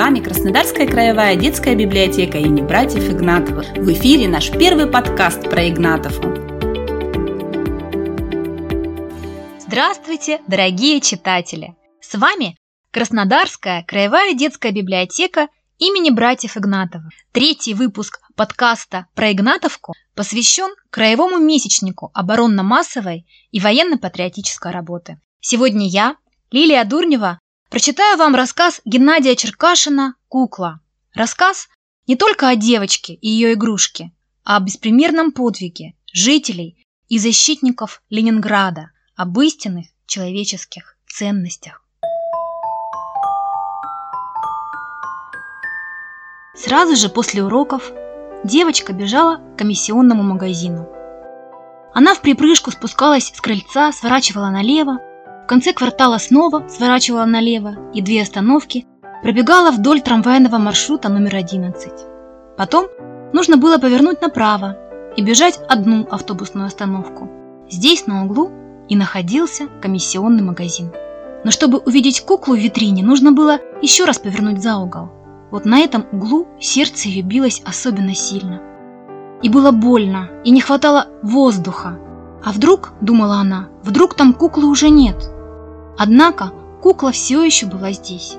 вами Краснодарская краевая детская библиотека имени братьев Игнатовых. В эфире наш первый подкаст про Игнатовку. Здравствуйте, дорогие читатели! С вами Краснодарская краевая детская библиотека имени братьев Игнатовых. Третий выпуск подкаста про Игнатовку посвящен краевому месячнику оборонно-массовой и военно-патриотической работы. Сегодня я, Лилия Дурнева, Прочитаю вам рассказ Геннадия Черкашина «Кукла». Рассказ не только о девочке и ее игрушке, а о беспримерном подвиге жителей и защитников Ленинграда, об истинных человеческих ценностях. Сразу же после уроков девочка бежала к комиссионному магазину. Она в припрыжку спускалась с крыльца, сворачивала налево конце квартала снова сворачивала налево и две остановки пробегала вдоль трамвайного маршрута номер 11. Потом нужно было повернуть направо и бежать одну автобусную остановку. Здесь, на углу, и находился комиссионный магазин. Но чтобы увидеть куклу в витрине, нужно было еще раз повернуть за угол. Вот на этом углу сердце ее билось особенно сильно. И было больно, и не хватало воздуха. А вдруг, думала она, вдруг там куклы уже нет – Однако кукла все еще была здесь,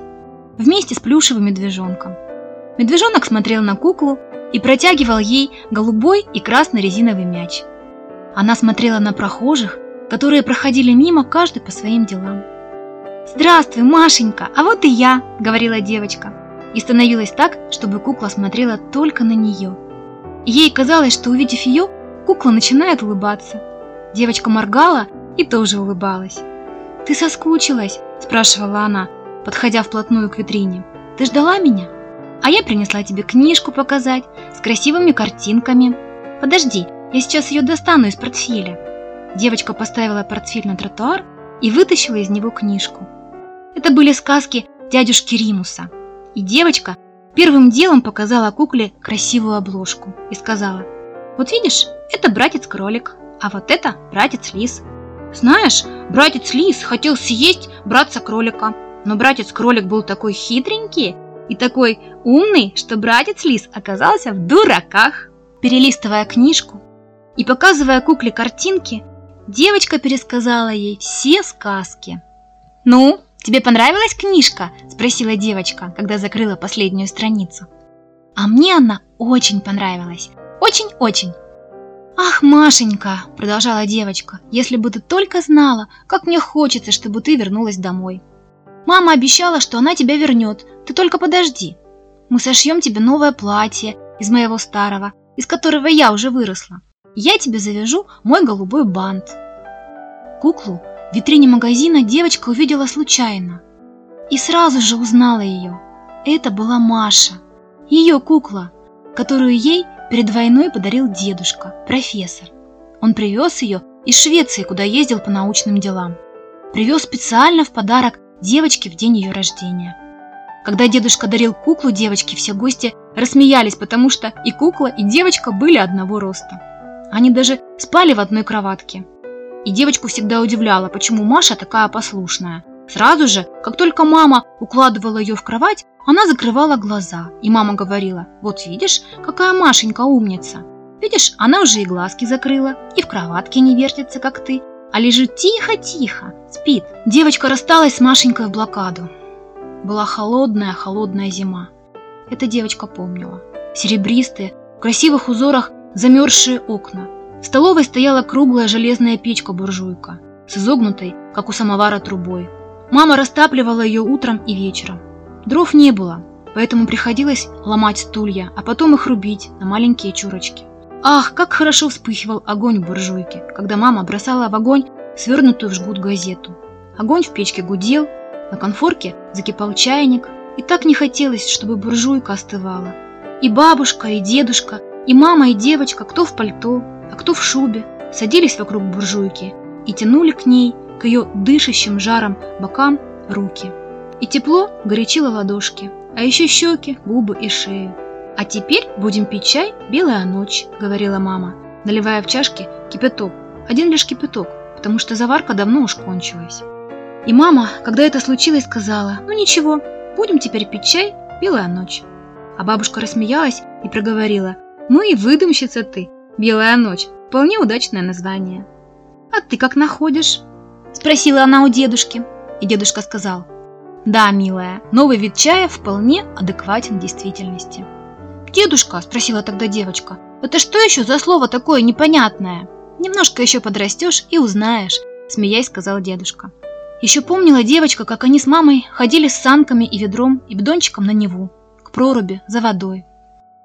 вместе с плюшевым медвежонком. Медвежонок смотрел на куклу и протягивал ей голубой и красный резиновый мяч. Она смотрела на прохожих, которые проходили мимо каждый по своим делам. «Здравствуй, Машенька, а вот и я», — говорила девочка. И становилась так, чтобы кукла смотрела только на нее. Ей казалось, что увидев ее, кукла начинает улыбаться. Девочка моргала и тоже улыбалась. «Ты соскучилась?» – спрашивала она, подходя вплотную к витрине. «Ты ждала меня? А я принесла тебе книжку показать с красивыми картинками. Подожди, я сейчас ее достану из портфеля». Девочка поставила портфель на тротуар и вытащила из него книжку. Это были сказки дядюшки Римуса. И девочка первым делом показала кукле красивую обложку и сказала, «Вот видишь, это братец-кролик, а вот это братец-лис. Знаешь, братец Лис хотел съесть братца-кролика, но братец-кролик был такой хитренький и такой умный, что братец Лис оказался в дураках. Перелистывая книжку и показывая кукле картинки, девочка пересказала ей все сказки. «Ну, тебе понравилась книжка?» – спросила девочка, когда закрыла последнюю страницу. «А мне она очень понравилась. Очень-очень. «Ах, Машенька!» – продолжала девочка. «Если бы ты только знала, как мне хочется, чтобы ты вернулась домой. Мама обещала, что она тебя вернет. Ты только подожди. Мы сошьем тебе новое платье из моего старого, из которого я уже выросла. Я тебе завяжу мой голубой бант». Куклу в витрине магазина девочка увидела случайно и сразу же узнала ее. Это была Маша, ее кукла, которую ей перед войной подарил дедушка, профессор. Он привез ее из Швеции, куда ездил по научным делам. Привез специально в подарок девочке в день ее рождения. Когда дедушка дарил куклу девочке, все гости рассмеялись, потому что и кукла, и девочка были одного роста. Они даже спали в одной кроватке. И девочку всегда удивляло, почему Маша такая послушная. Сразу же, как только мама укладывала ее в кровать, она закрывала глаза, и мама говорила, вот видишь, какая Машенька умница. Видишь, она уже и глазки закрыла, и в кроватке не вертится, как ты, а лежит тихо-тихо, спит. Девочка рассталась с Машенькой в блокаду. Была холодная-холодная зима. Эта девочка помнила. Серебристые, в красивых узорах замерзшие окна. В столовой стояла круглая железная печка-буржуйка с изогнутой, как у самовара, трубой. Мама растапливала ее утром и вечером. Дров не было, поэтому приходилось ломать стулья, а потом их рубить на маленькие чурочки. Ах, как хорошо вспыхивал огонь в буржуйке, когда мама бросала в огонь свернутую в жгут газету. Огонь в печке гудел, на конфорке закипал чайник, и так не хотелось, чтобы буржуйка остывала. И бабушка, и дедушка, и мама, и девочка, кто в пальто, а кто в шубе, садились вокруг буржуйки и тянули к ней, к ее дышащим жаром бокам, руки. И тепло горячило ладошки, а еще щеки, губы и шею. «А теперь будем пить чай «Белая ночь», — говорила мама, наливая в чашки кипяток. Один лишь кипяток, потому что заварка давно уж кончилась. И мама, когда это случилось, сказала, «Ну ничего, будем теперь пить чай «Белая ночь». А бабушка рассмеялась и проговорила, «Ну и выдумщица ты, Белая ночь, вполне удачное название». «А ты как находишь?» – спросила она у дедушки. И дедушка сказал, «Да, милая, новый вид чая вполне адекватен действительности». «Дедушка», – спросила тогда девочка, «это что еще за слово такое непонятное?» «Немножко еще подрастешь и узнаешь», – смеясь сказал дедушка. Еще помнила девочка, как они с мамой ходили с санками и ведром и бидончиком на Неву, к проруби, за водой.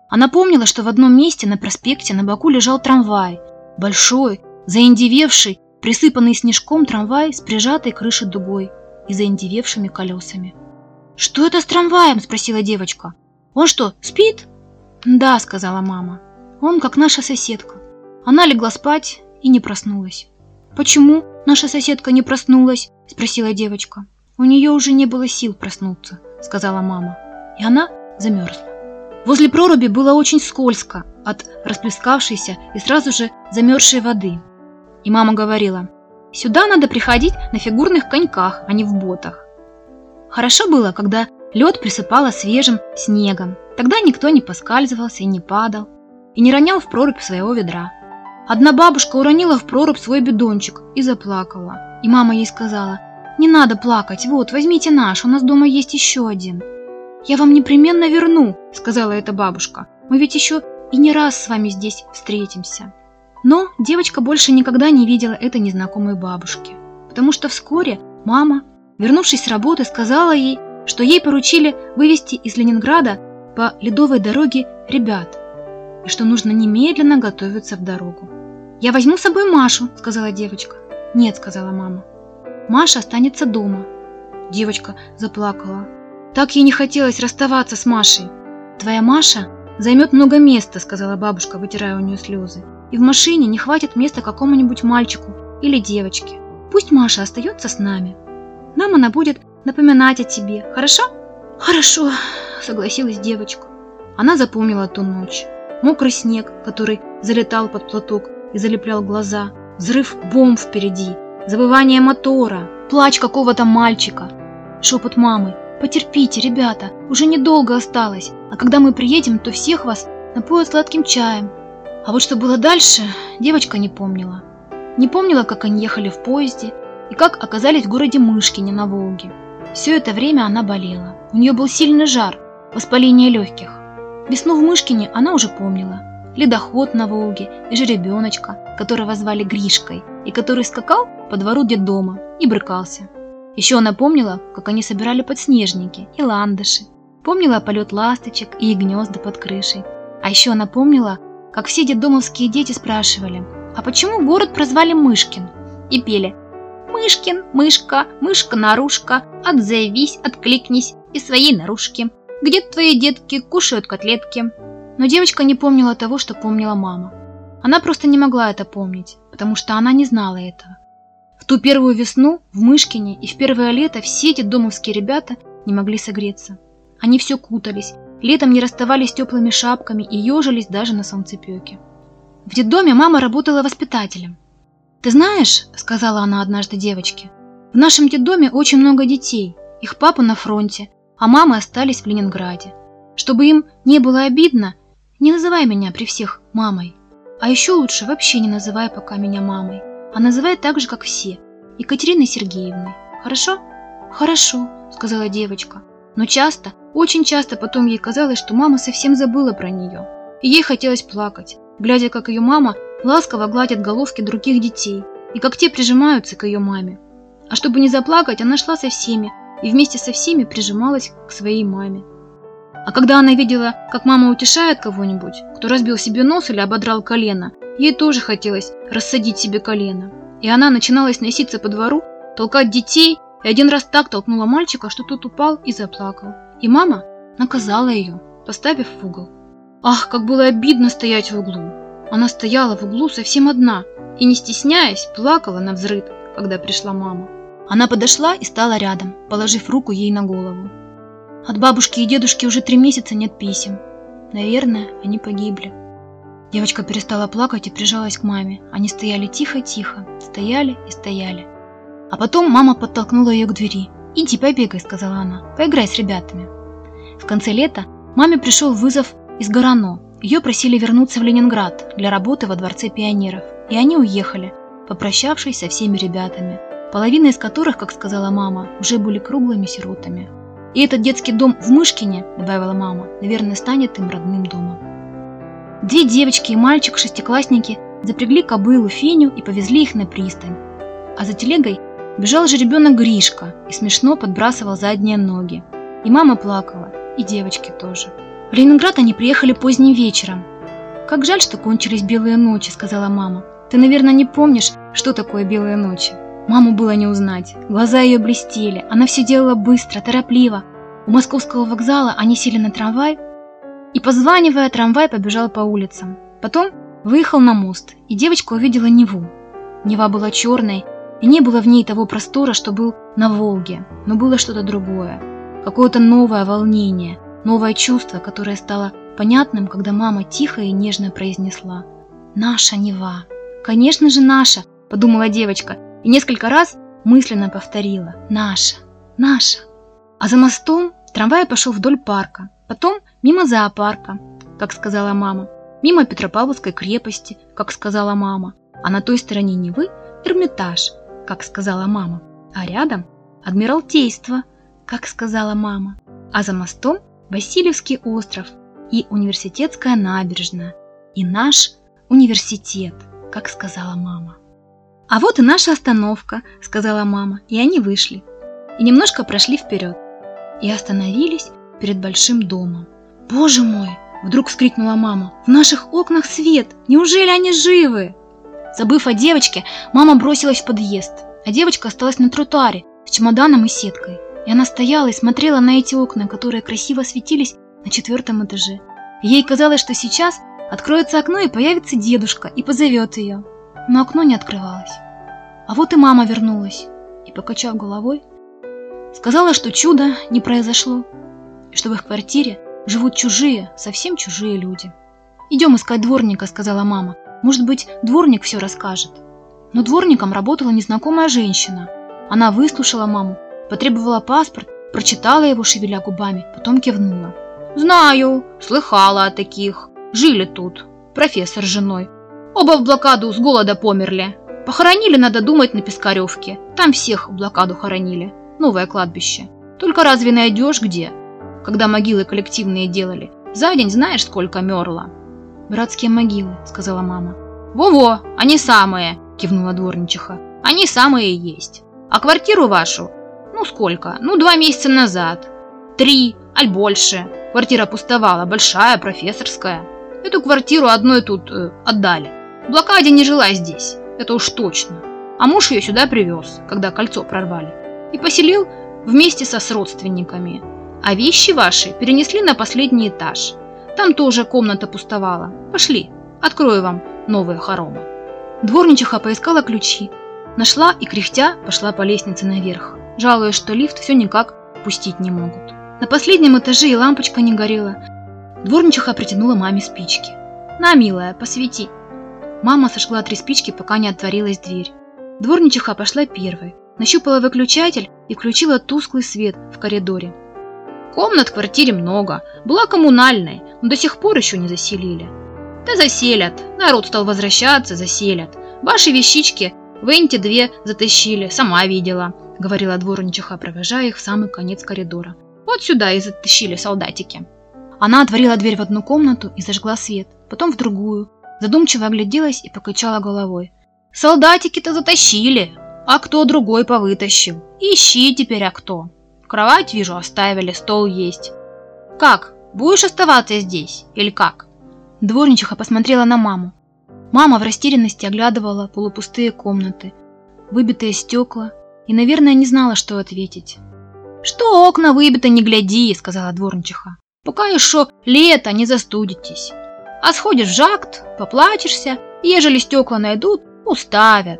Она помнила, что в одном месте на проспекте на боку лежал трамвай, большой, заиндевевший, присыпанный снежком трамвай с прижатой крышей дугой и заиндевевшими колесами. «Что это с трамваем?» – спросила девочка. «Он что, спит?» «Да», – сказала мама. «Он как наша соседка. Она легла спать и не проснулась». «Почему наша соседка не проснулась?» – спросила девочка. «У нее уже не было сил проснуться», – сказала мама. И она замерзла. Возле проруби было очень скользко от расплескавшейся и сразу же замерзшей воды. И мама говорила, «Сюда надо приходить на фигурных коньках, а не в ботах». Хорошо было, когда лед присыпало свежим снегом. Тогда никто не поскальзывался и не падал, и не ронял в прорубь своего ведра. Одна бабушка уронила в прорубь свой бидончик и заплакала. И мама ей сказала, «Не надо плакать, вот, возьмите наш, у нас дома есть еще один». «Я вам непременно верну», — сказала эта бабушка. «Мы ведь еще и не раз с вами здесь встретимся». Но девочка больше никогда не видела этой незнакомой бабушки, потому что вскоре мама, вернувшись с работы, сказала ей, что ей поручили вывести из Ленинграда по ледовой дороге ребят, и что нужно немедленно готовиться в дорогу. «Я возьму с собой Машу», — сказала девочка. «Нет», — сказала мама. «Маша останется дома». Девочка заплакала. Так ей не хотелось расставаться с Машей. «Твоя Маша займет много места», — сказала бабушка, вытирая у нее слезы и в машине не хватит места какому-нибудь мальчику или девочке. Пусть Маша остается с нами. Нам она будет напоминать о тебе, хорошо? Хорошо, согласилась девочка. Она запомнила ту ночь. Мокрый снег, который залетал под платок и залеплял глаза, взрыв бомб впереди, забывание мотора, плач какого-то мальчика, шепот мамы. «Потерпите, ребята, уже недолго осталось, а когда мы приедем, то всех вас напоят сладким чаем, а вот что было дальше, девочка не помнила. Не помнила, как они ехали в поезде и как оказались в городе Мышкине на Волге. Все это время она болела. У нее был сильный жар, воспаление легких. Весну в Мышкине она уже помнила. Ледоход на Волге и жеребеночка, которого звали Гришкой, и который скакал по двору детдома и брыкался. Еще она помнила, как они собирали подснежники и ландыши. Помнила полет ласточек и гнезда под крышей. А еще она помнила, как все детдомовские дети спрашивали, а почему город прозвали Мышкин? И пели «Мышкин, мышка, мышка-нарушка, отзовись, откликнись и своей наружки. Где твои детки кушают котлетки?» Но девочка не помнила того, что помнила мама. Она просто не могла это помнить, потому что она не знала этого. В ту первую весну в Мышкине и в первое лето все эти домовские ребята не могли согреться. Они все кутались, Летом не расставались теплыми шапками и ежились даже на солнцепеке. В детдоме мама работала воспитателем. «Ты знаешь, — сказала она однажды девочке, — в нашем детдоме очень много детей, их папа на фронте, а мамы остались в Ленинграде. Чтобы им не было обидно, не называй меня при всех мамой. А еще лучше вообще не называй пока меня мамой, а называй так же, как все, Екатериной Сергеевной. Хорошо?» «Хорошо», — сказала девочка. Но часто, очень часто потом ей казалось, что мама совсем забыла про нее. И ей хотелось плакать, глядя, как ее мама ласково гладит головки других детей, и как те прижимаются к ее маме. А чтобы не заплакать, она шла со всеми, и вместе со всеми прижималась к своей маме. А когда она видела, как мама утешает кого-нибудь, кто разбил себе нос или ободрал колено, ей тоже хотелось рассадить себе колено. И она начиналась носиться по двору, толкать детей и один раз так толкнула мальчика, что тот упал и заплакал. И мама наказала ее, поставив в угол. Ах, как было обидно стоять в углу. Она стояла в углу совсем одна и, не стесняясь, плакала на взрыв, когда пришла мама. Она подошла и стала рядом, положив руку ей на голову. От бабушки и дедушки уже три месяца нет писем. Наверное, они погибли. Девочка перестала плакать и прижалась к маме. Они стояли тихо-тихо, стояли и стояли. А потом мама подтолкнула ее к двери. «Иди, побегай», — сказала она. «Поиграй с ребятами». В конце лета маме пришел вызов из Горано. Ее просили вернуться в Ленинград для работы во Дворце пионеров. И они уехали, попрощавшись со всеми ребятами, половина из которых, как сказала мама, уже были круглыми сиротами. И этот детский дом в Мышкине, добавила мама, наверное, станет им родным домом. Две девочки и мальчик, шестиклассники, запрягли кобылу Феню и повезли их на пристань. А за телегой бежал же ребенок Гришка и смешно подбрасывал задние ноги. И мама плакала, и девочки тоже. В Ленинград они приехали поздним вечером. «Как жаль, что кончились белые ночи», — сказала мама. «Ты, наверное, не помнишь, что такое белые ночи?» Маму было не узнать. Глаза ее блестели. Она все делала быстро, торопливо. У московского вокзала они сели на трамвай, и, позванивая, трамвай побежал по улицам. Потом выехал на мост, и девочка увидела Неву. Нева была черной, и не было в ней того простора, что был на Волге, но было что-то другое. Какое-то новое волнение, новое чувство, которое стало понятным, когда мама тихо и нежно произнесла «Наша Нева». «Конечно же наша», – подумала девочка, и несколько раз мысленно повторила «Наша, наша». А за мостом трамвай пошел вдоль парка, потом мимо зоопарка, как сказала мама, мимо Петропавловской крепости, как сказала мама, а на той стороне Невы – Эрмитаж, как сказала мама, а рядом – Адмиралтейство, как сказала мама, а за мостом – Васильевский остров и университетская набережная, и наш университет, как сказала мама. «А вот и наша остановка», — сказала мама, и они вышли. И немножко прошли вперед. И остановились перед большим домом. «Боже мой!» — вдруг вскрикнула мама. «В наших окнах свет! Неужели они живы?» Забыв о девочке, мама бросилась в подъезд, а девочка осталась на тротуаре с чемоданом и сеткой. И она стояла и смотрела на эти окна, которые красиво светились на четвертом этаже. ей казалось, что сейчас откроется окно и появится дедушка и позовет ее но окно не открывалось. А вот и мама вернулась и, покачав головой, сказала, что чудо не произошло, и что в их квартире живут чужие, совсем чужие люди. «Идем искать дворника», — сказала мама. «Может быть, дворник все расскажет». Но дворником работала незнакомая женщина. Она выслушала маму, потребовала паспорт, прочитала его, шевеля губами, потом кивнула. «Знаю, слыхала о таких. Жили тут. Профессор с женой. Оба в блокаду с голода померли. Похоронили, надо думать, на Пискаревке. Там всех в блокаду хоронили. Новое кладбище. Только разве найдешь где? Когда могилы коллективные делали. За день знаешь, сколько мерло? «Братские могилы», — сказала мама. «Во-во, они самые», — кивнула дворничиха. «Они самые есть. А квартиру вашу? Ну сколько? Ну два месяца назад. Три, аль больше. Квартира пустовала, большая, профессорская. Эту квартиру одной тут э, отдали. Блокаде не жила здесь, это уж точно. А муж ее сюда привез, когда кольцо прорвали. И поселил вместе со с родственниками. А вещи ваши перенесли на последний этаж. Там тоже комната пустовала. Пошли, открою вам новые хоромы. Дворничиха поискала ключи. Нашла и, кряхтя, пошла по лестнице наверх, жалуясь, что лифт все никак пустить не могут. На последнем этаже и лампочка не горела. Дворничиха притянула маме спички. «На, милая, посвети». Мама сожгла три спички, пока не отворилась дверь. Дворничиха пошла первой, нащупала выключатель и включила тусклый свет в коридоре. Комнат в квартире много, была коммунальной, но до сих пор еще не заселили. Да заселят, народ стал возвращаться, заселят. Ваши вещички в Энте две затащили, сама видела, говорила дворничиха, провожая их в самый конец коридора. Вот сюда и затащили солдатики. Она отворила дверь в одну комнату и зажгла свет, потом в другую, Задумчиво огляделась и покачала головой. «Солдатики-то затащили, а кто другой повытащил? Ищи теперь, а кто? Кровать, вижу, оставили, стол есть. Как, будешь оставаться здесь или как?» Дворничиха посмотрела на маму. Мама в растерянности оглядывала полупустые комнаты, выбитые стекла и, наверное, не знала, что ответить. «Что окна выбиты, не гляди», — сказала дворничиха. «Пока еще лето, не застудитесь. А сходишь в жакт, поплачешься, ежели стекла найдут, уставят.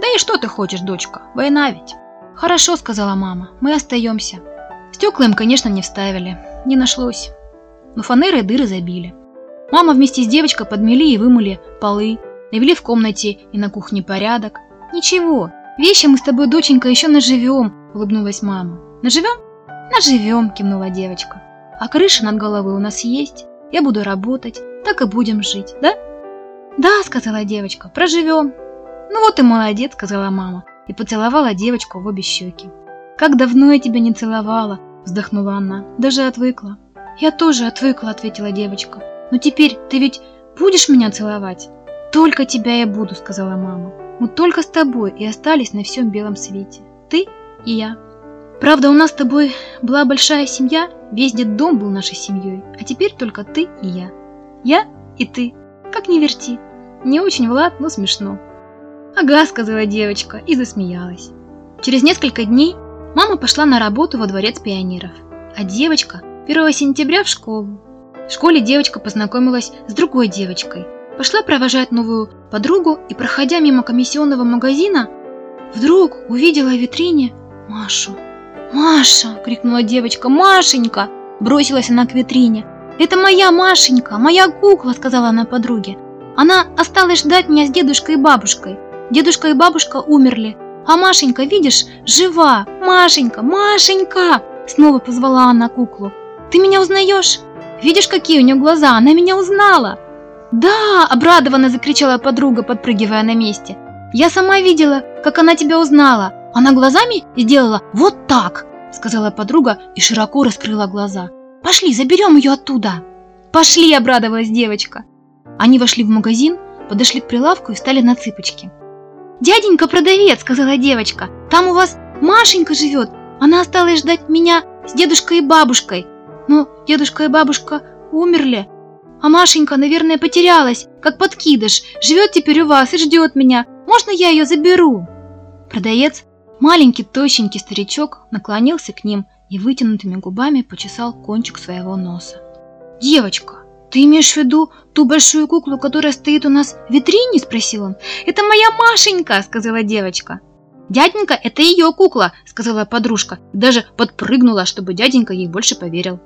Да и что ты хочешь, дочка, война ведь. Хорошо, сказала мама, мы остаемся. Стекла им, конечно, не вставили, не нашлось. Но фанеры дыры забили. Мама вместе с девочкой подмели и вымыли полы, навели в комнате и на кухне порядок. Ничего, вещи мы с тобой, доченька, еще наживем, улыбнулась мама. Наживем? Наживем, кивнула девочка. а крыша над головой у нас есть. Я буду работать, так и будем жить, да? Да, сказала девочка, проживем. Ну вот и молодец, сказала мама и поцеловала девочку в обе щеки. Как давно я тебя не целовала, вздохнула она, даже отвыкла. Я тоже отвыкла, ответила девочка. Но теперь ты ведь будешь меня целовать? Только тебя я буду, сказала мама. Мы только с тобой и остались на всем белом свете. Ты и я. Правда, у нас с тобой была большая семья, весь дом был нашей семьей, а теперь только ты и я. Я и ты. Как не верти. Не очень, Влад, но смешно. Ага, сказала девочка и засмеялась. Через несколько дней мама пошла на работу во дворец пионеров, а девочка 1 сентября в школу. В школе девочка познакомилась с другой девочкой. Пошла провожать новую подругу и, проходя мимо комиссионного магазина, вдруг увидела в витрине Машу. «Маша!» – крикнула девочка. «Машенька!» – бросилась она к витрине. «Это моя Машенька, моя кукла!» – сказала она подруге. «Она осталась ждать меня с дедушкой и бабушкой. Дедушка и бабушка умерли, а Машенька, видишь, жива! Машенька, Машенька!» Снова позвала она куклу. «Ты меня узнаешь? Видишь, какие у нее глаза? Она меня узнала!» «Да!» – обрадованно закричала подруга, подпрыгивая на месте. «Я сама видела, как она тебя узнала. Она глазами сделала вот так!» – сказала подруга и широко раскрыла глаза. «Пошли, заберем ее оттуда!» «Пошли!» – обрадовалась девочка. Они вошли в магазин, подошли к прилавку и встали на цыпочки. «Дяденька-продавец!» – сказала девочка. «Там у вас Машенька живет. Она осталась ждать меня с дедушкой и бабушкой. Но дедушка и бабушка умерли. А Машенька, наверное, потерялась, как подкидыш. Живет теперь у вас и ждет меня. Можно я ее заберу?» Продавец, маленький тощенький старичок, наклонился к ним и вытянутыми губами почесал кончик своего носа. «Девочка, «Ты имеешь в виду ту большую куклу, которая стоит у нас в витрине?» – спросил он. «Это моя Машенька!» – сказала девочка. «Дяденька – это ее кукла!» – сказала подружка. Даже подпрыгнула, чтобы дяденька ей больше поверил.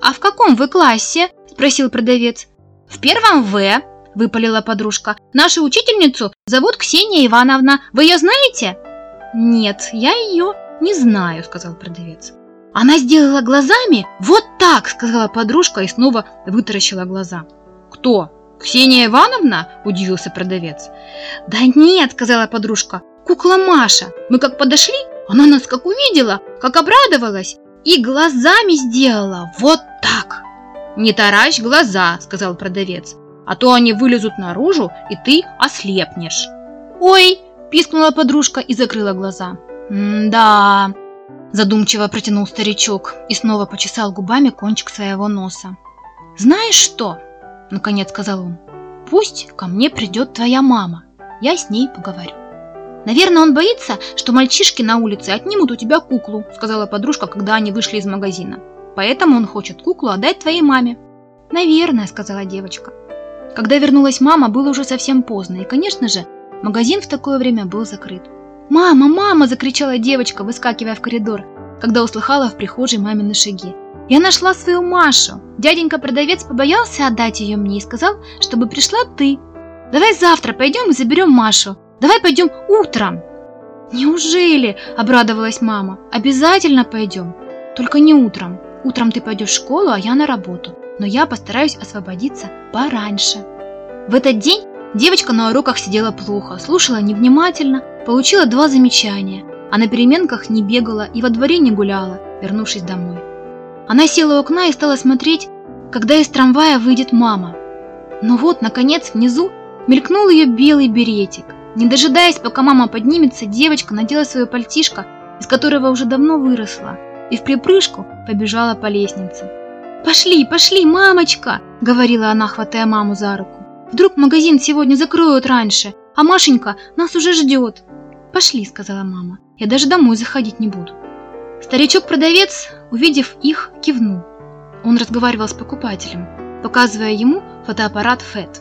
«А в каком вы классе?» – спросил продавец. «В первом В», – выпалила подружка. «Нашу учительницу зовут Ксения Ивановна. Вы ее знаете?» «Нет, я ее не знаю», – сказал продавец. Она сделала глазами вот так, сказала подружка и снова вытаращила глаза. Кто? Ксения Ивановна? Удивился продавец. Да нет, сказала подружка. Кукла Маша. Мы как подошли, она нас как увидела, как обрадовалась и глазами сделала вот так. Не таращ глаза, сказал продавец, а то они вылезут наружу, и ты ослепнешь. Ой, пискнула подружка и закрыла глаза. «Да, Задумчиво протянул старичок и снова почесал губами кончик своего носа. «Знаешь что?» – наконец сказал он. «Пусть ко мне придет твоя мама. Я с ней поговорю». «Наверное, он боится, что мальчишки на улице отнимут у тебя куклу», – сказала подружка, когда они вышли из магазина. «Поэтому он хочет куклу отдать твоей маме». «Наверное», – сказала девочка. Когда вернулась мама, было уже совсем поздно, и, конечно же, магазин в такое время был закрыт. «Мама, мама!» – закричала девочка, выскакивая в коридор, когда услыхала в прихожей мамины шаги. «Я нашла свою Машу! Дяденька-продавец побоялся отдать ее мне и сказал, чтобы пришла ты. Давай завтра пойдем и заберем Машу. Давай пойдем утром!» «Неужели?» – обрадовалась мама. «Обязательно пойдем. Только не утром. Утром ты пойдешь в школу, а я на работу. Но я постараюсь освободиться пораньше». В этот день девочка на уроках сидела плохо, слушала невнимательно, Получила два замечания, а на переменках не бегала и во дворе не гуляла, вернувшись домой. Она села у окна и стала смотреть, когда из трамвая выйдет мама. Но вот, наконец, внизу мелькнул ее белый беретик. Не дожидаясь, пока мама поднимется, девочка надела свое пальтишко, из которого уже давно выросла, и в припрыжку побежала по лестнице. «Пошли, пошли, мамочка!» — говорила она, хватая маму за руку. «Вдруг магазин сегодня закроют раньше, а Машенька нас уже ждет!» «Пошли», — сказала мама. «Я даже домой заходить не буду». Старичок-продавец, увидев их, кивнул. Он разговаривал с покупателем, показывая ему фотоаппарат FET.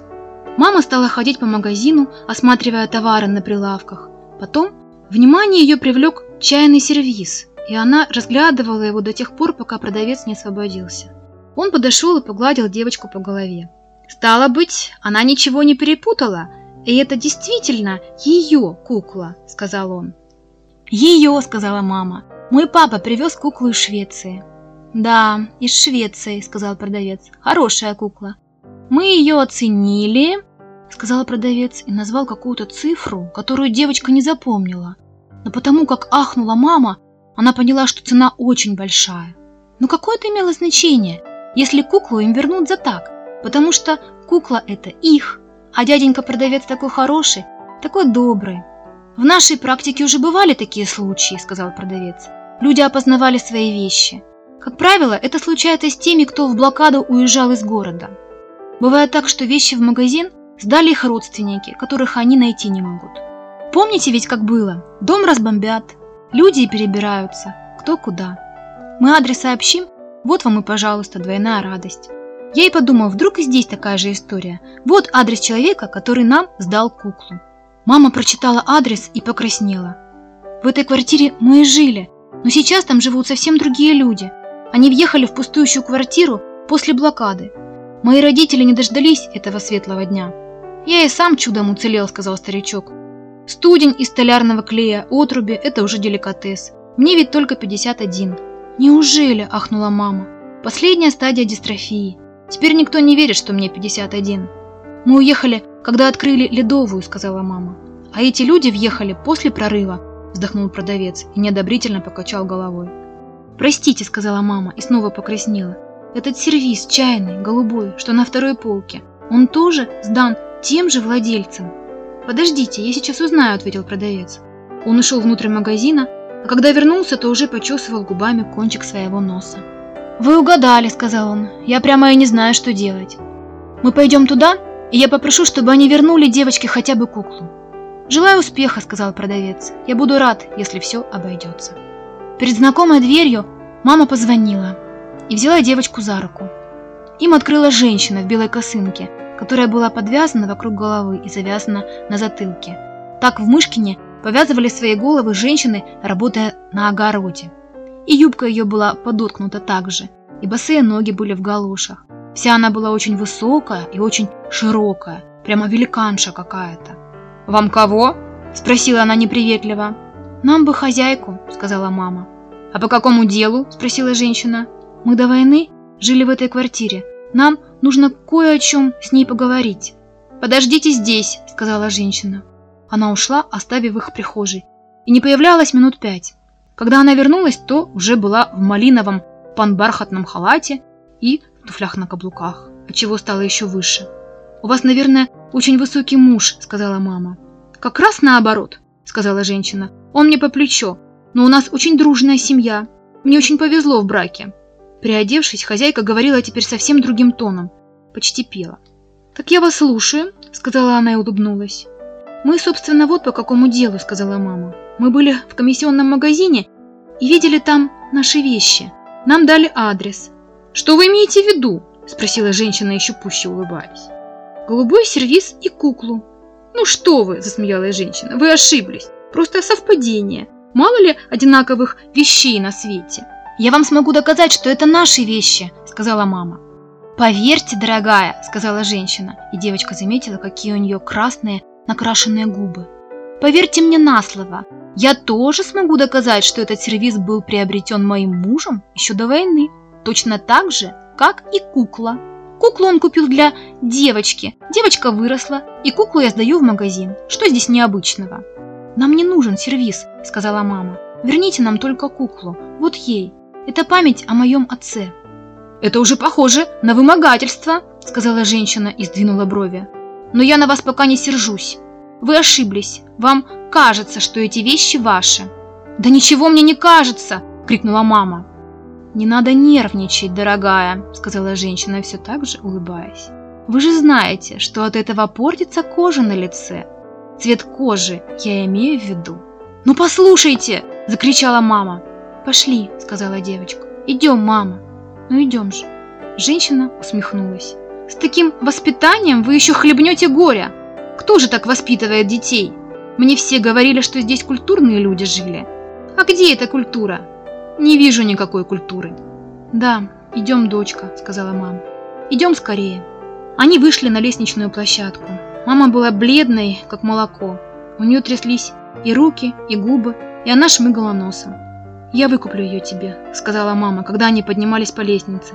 Мама стала ходить по магазину, осматривая товары на прилавках. Потом внимание ее привлек чайный сервиз, и она разглядывала его до тех пор, пока продавец не освободился. Он подошел и погладил девочку по голове. Стало быть, она ничего не перепутала, и это действительно ее кукла, сказал он. Ее, сказала мама. Мой папа привез куклу из Швеции. Да, из Швеции, сказал продавец. Хорошая кукла. Мы ее оценили, сказал продавец и назвал какую-то цифру, которую девочка не запомнила. Но потому как ахнула мама, она поняла, что цена очень большая. Но какое это имело значение, если куклу им вернут за так? Потому что кукла это их, а дяденька-продавец такой хороший, такой добрый. В нашей практике уже бывали такие случаи, сказал продавец. Люди опознавали свои вещи. Как правило, это случается с теми, кто в блокаду уезжал из города. Бывает так, что вещи в магазин сдали их родственники, которых они найти не могут. Помните ведь, как было? Дом разбомбят, люди перебираются, кто куда. Мы адрес сообщим, вот вам и, пожалуйста, двойная радость. Я и подумал, вдруг и здесь такая же история. Вот адрес человека, который нам сдал куклу. Мама прочитала адрес и покраснела. В этой квартире мы и жили, но сейчас там живут совсем другие люди. Они въехали в пустующую квартиру после блокады. Мои родители не дождались этого светлого дня. Я и сам чудом уцелел, сказал старичок. Студень из столярного клея, отруби – это уже деликатес. Мне ведь только 51. Неужели, ахнула мама. Последняя стадия дистрофии. Теперь никто не верит, что мне 51. Мы уехали, когда открыли ледовую, сказала мама. А эти люди въехали после прорыва, вздохнул продавец и неодобрительно покачал головой. «Простите», — сказала мама и снова покраснела. «Этот сервиз чайный, голубой, что на второй полке, он тоже сдан тем же владельцем». «Подождите, я сейчас узнаю», — ответил продавец. Он ушел внутрь магазина, а когда вернулся, то уже почесывал губами кончик своего носа. «Вы угадали», — сказал он. «Я прямо и не знаю, что делать. Мы пойдем туда, и я попрошу, чтобы они вернули девочке хотя бы куклу». «Желаю успеха», — сказал продавец. «Я буду рад, если все обойдется». Перед знакомой дверью мама позвонила и взяла девочку за руку. Им открыла женщина в белой косынке, которая была подвязана вокруг головы и завязана на затылке. Так в Мышкине повязывали свои головы женщины, работая на огороде. И юбка ее была подоткнута так же, и босые ноги были в галошах. Вся она была очень высокая и очень широкая, прямо великанша какая-то. «Вам кого?» – спросила она неприветливо. «Нам бы хозяйку», — сказала мама. «А по какому делу?» — спросила женщина. «Мы до войны жили в этой квартире. Нам нужно кое о чем с ней поговорить». «Подождите здесь», — сказала женщина. Она ушла, оставив их в прихожей, и не появлялась минут пять. Когда она вернулась, то уже была в малиновом панбархатном халате и в туфлях на каблуках, отчего стало еще выше. «У вас, наверное, очень высокий муж», — сказала мама. «Как раз наоборот», — сказала женщина. Он мне по плечо, но у нас очень дружная семья. Мне очень повезло в браке. Приодевшись, хозяйка говорила теперь совсем другим тоном. Почти пела. «Так я вас слушаю», — сказала она и улыбнулась. «Мы, собственно, вот по какому делу», — сказала мама. «Мы были в комиссионном магазине и видели там наши вещи. Нам дали адрес». «Что вы имеете в виду?» — спросила женщина, еще пуще улыбаясь. «Голубой сервиз и куклу». «Ну что вы!» — засмеялась женщина. «Вы ошиблись. Просто совпадение. Мало ли одинаковых вещей на свете. Я вам смогу доказать, что это наши вещи, сказала мама. Поверьте, дорогая, сказала женщина, и девочка заметила, какие у нее красные накрашенные губы. Поверьте мне на слово, я тоже смогу доказать, что этот сервиз был приобретен моим мужем еще до войны, точно так же, как и кукла. Куклу он купил для девочки. Девочка выросла, и куклу я сдаю в магазин. Что здесь необычного? «Нам не нужен сервиз», — сказала мама. «Верните нам только куклу. Вот ей. Это память о моем отце». «Это уже похоже на вымогательство», — сказала женщина и сдвинула брови. «Но я на вас пока не сержусь. Вы ошиблись. Вам кажется, что эти вещи ваши». «Да ничего мне не кажется!» — крикнула мама. «Не надо нервничать, дорогая», — сказала женщина, все так же улыбаясь. «Вы же знаете, что от этого портится кожа на лице. Цвет кожи я имею в виду. «Ну послушайте!» – закричала мама. «Пошли», – сказала девочка. «Идем, мама». «Ну идем же». Женщина усмехнулась. «С таким воспитанием вы еще хлебнете горя. Кто же так воспитывает детей? Мне все говорили, что здесь культурные люди жили. А где эта культура? Не вижу никакой культуры». «Да, идем, дочка», – сказала мама. «Идем скорее». Они вышли на лестничную площадку. Мама была бледной, как молоко. У нее тряслись и руки, и губы, и она шмыгала носом. «Я выкуплю ее тебе», — сказала мама, когда они поднимались по лестнице.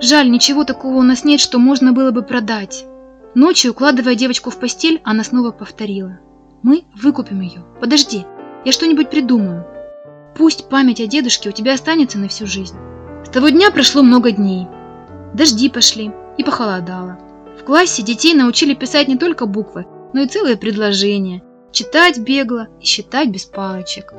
«Жаль, ничего такого у нас нет, что можно было бы продать». Ночью, укладывая девочку в постель, она снова повторила. «Мы выкупим ее. Подожди, я что-нибудь придумаю. Пусть память о дедушке у тебя останется на всю жизнь». С того дня прошло много дней. Дожди пошли и похолодало. В классе детей научили писать не только буквы, но и целые предложения, читать бегло и считать без палочек.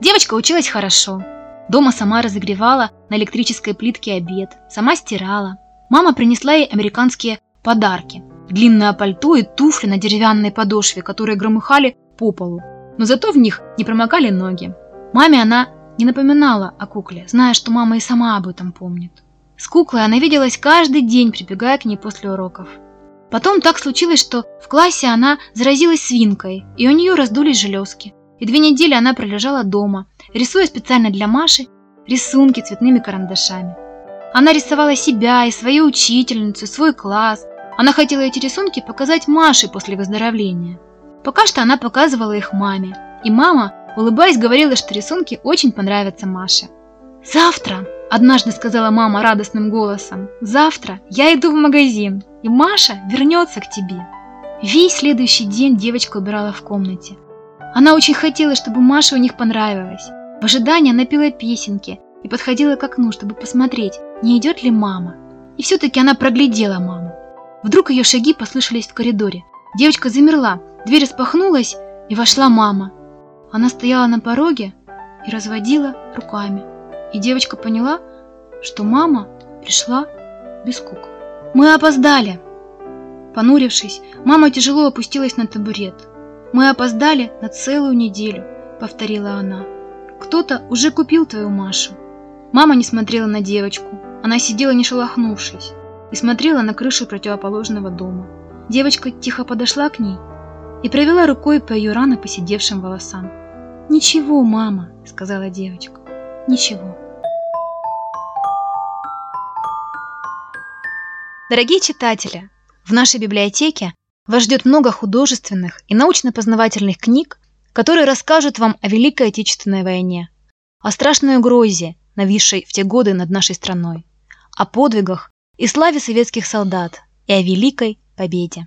Девочка училась хорошо. Дома сама разогревала на электрической плитке обед, сама стирала. Мама принесла ей американские подарки. Длинное пальто и туфли на деревянной подошве, которые громыхали по полу. Но зато в них не промокали ноги. Маме она не напоминала о кукле, зная, что мама и сама об этом помнит. С куклой она виделась каждый день, прибегая к ней после уроков. Потом так случилось, что в классе она заразилась свинкой, и у нее раздулись железки. И две недели она пролежала дома, рисуя специально для Маши рисунки цветными карандашами. Она рисовала себя и свою учительницу, свой класс. Она хотела эти рисунки показать Маше после выздоровления. Пока что она показывала их маме. И мама, улыбаясь, говорила, что рисунки очень понравятся Маше. «Завтра», – однажды сказала мама радостным голосом, – «завтра я иду в магазин, и Маша вернется к тебе». Весь следующий день девочка убирала в комнате. Она очень хотела, чтобы Маша у них понравилась. В ожидании она пела песенки и подходила к окну, чтобы посмотреть, не идет ли мама. И все-таки она проглядела маму. Вдруг ее шаги послышались в коридоре. Девочка замерла, дверь распахнулась, и вошла мама. Она стояла на пороге и разводила руками. И девочка поняла, что мама пришла без кукол. «Мы опоздали!» Понурившись, мама тяжело опустилась на табурет. «Мы опоздали на целую неделю», — повторила она. «Кто-то уже купил твою Машу». Мама не смотрела на девочку. Она сидела не шелохнувшись и смотрела на крышу противоположного дома. Девочка тихо подошла к ней и провела рукой по ее рано посидевшим волосам. «Ничего, мама», — сказала девочка, — «ничего». Дорогие читатели, в нашей библиотеке вас ждет много художественных и научно-познавательных книг, которые расскажут вам о Великой Отечественной войне, о страшной угрозе, нависшей в те годы над нашей страной, о подвигах и славе советских солдат и о Великой Победе.